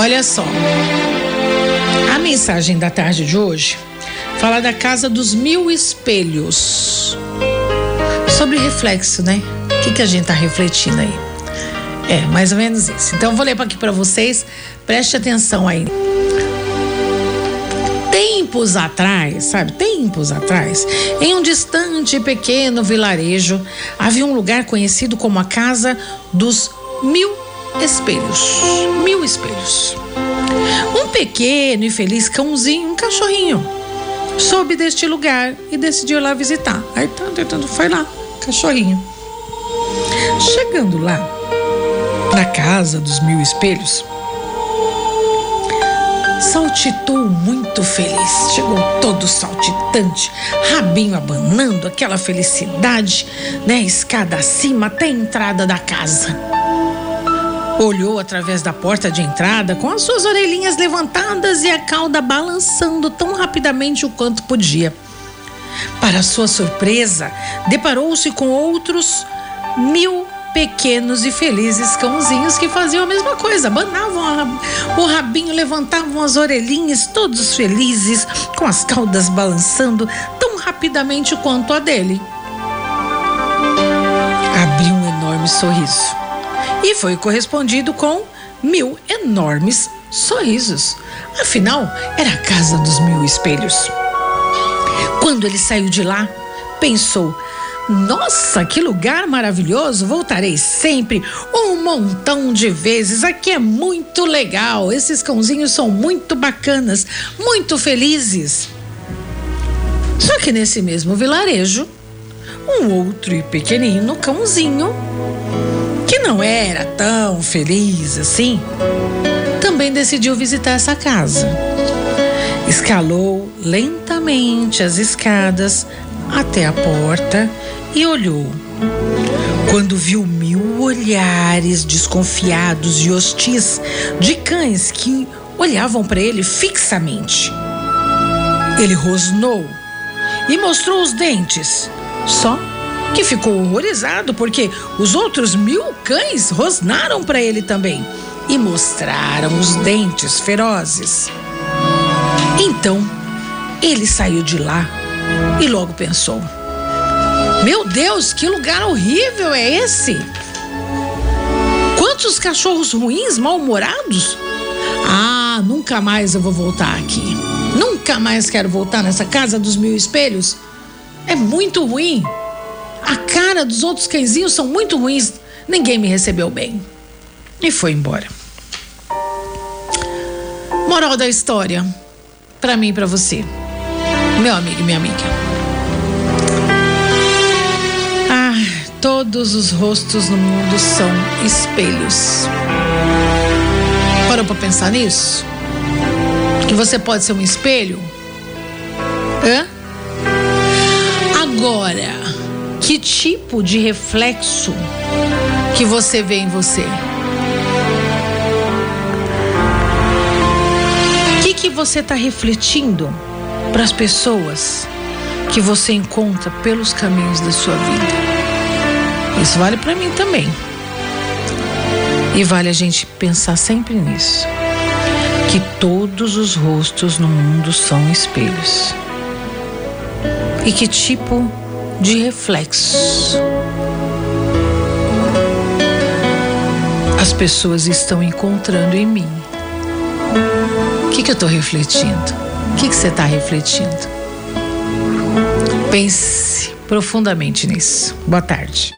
Olha só. A mensagem da tarde de hoje fala da casa dos mil espelhos. Sobre reflexo, né? O que, que a gente tá refletindo aí? É, mais ou menos isso. Então, vou ler aqui para vocês. Preste atenção aí. Tempos atrás, sabe? Tempos atrás, em um distante e pequeno vilarejo, havia um lugar conhecido como a Casa dos Mil Espelhos. Mil espelhos. Um pequeno e feliz cãozinho, um cachorrinho, soube deste lugar e decidiu lá visitar. Aí tá tentando, foi lá, cachorrinho. Chegando lá, na casa dos mil espelhos, saltitou muito feliz. Chegou todo saltitante, rabinho abanando, aquela felicidade, né? Escada acima até a entrada da casa. Olhou através da porta de entrada com as suas orelhinhas levantadas e a cauda balançando tão rapidamente o quanto podia. Para sua surpresa, deparou-se com outros mil pequenos e felizes cãozinhos que faziam a mesma coisa, abanavam o rabinho, levantavam as orelhinhas, todos felizes, com as caudas balançando tão rapidamente quanto a dele. Abriu um enorme sorriso e foi correspondido com mil enormes sorrisos. Afinal, era a casa dos mil espelhos. Quando ele saiu de lá, pensou: nossa, que lugar maravilhoso! Voltarei sempre, um montão de vezes. Aqui é muito legal. Esses cãozinhos são muito bacanas, muito felizes. Só que nesse mesmo vilarejo, um outro e pequenino cãozinho, não era tão feliz assim, também decidiu visitar essa casa. Escalou lentamente as escadas até a porta e olhou. Quando viu mil olhares desconfiados e hostis de cães que olhavam para ele fixamente, ele rosnou e mostrou os dentes. Só que ficou horrorizado porque os outros mil cães rosnaram para ele também e mostraram os dentes ferozes. Então, ele saiu de lá e logo pensou: Meu Deus, que lugar horrível é esse? Quantos cachorros ruins, mal-humorados? Ah, nunca mais eu vou voltar aqui. Nunca mais quero voltar nessa casa dos mil espelhos. É muito ruim. A cara dos outros cãezinhos são muito ruins. Ninguém me recebeu bem. E foi embora. Moral da história, para mim e para você, meu amigo e minha amiga. Ah, todos os rostos no mundo são espelhos. Parou para pensar nisso? Que você pode ser um espelho? Hã? Agora, que tipo de reflexo que você vê em você? O que, que você está refletindo para as pessoas que você encontra pelos caminhos da sua vida? Isso vale para mim também. E vale a gente pensar sempre nisso. Que todos os rostos no mundo são espelhos. E que tipo de reflexo as pessoas estão encontrando em mim? O que, que eu estou refletindo? O que, que você está refletindo? Pense profundamente nisso. Boa tarde.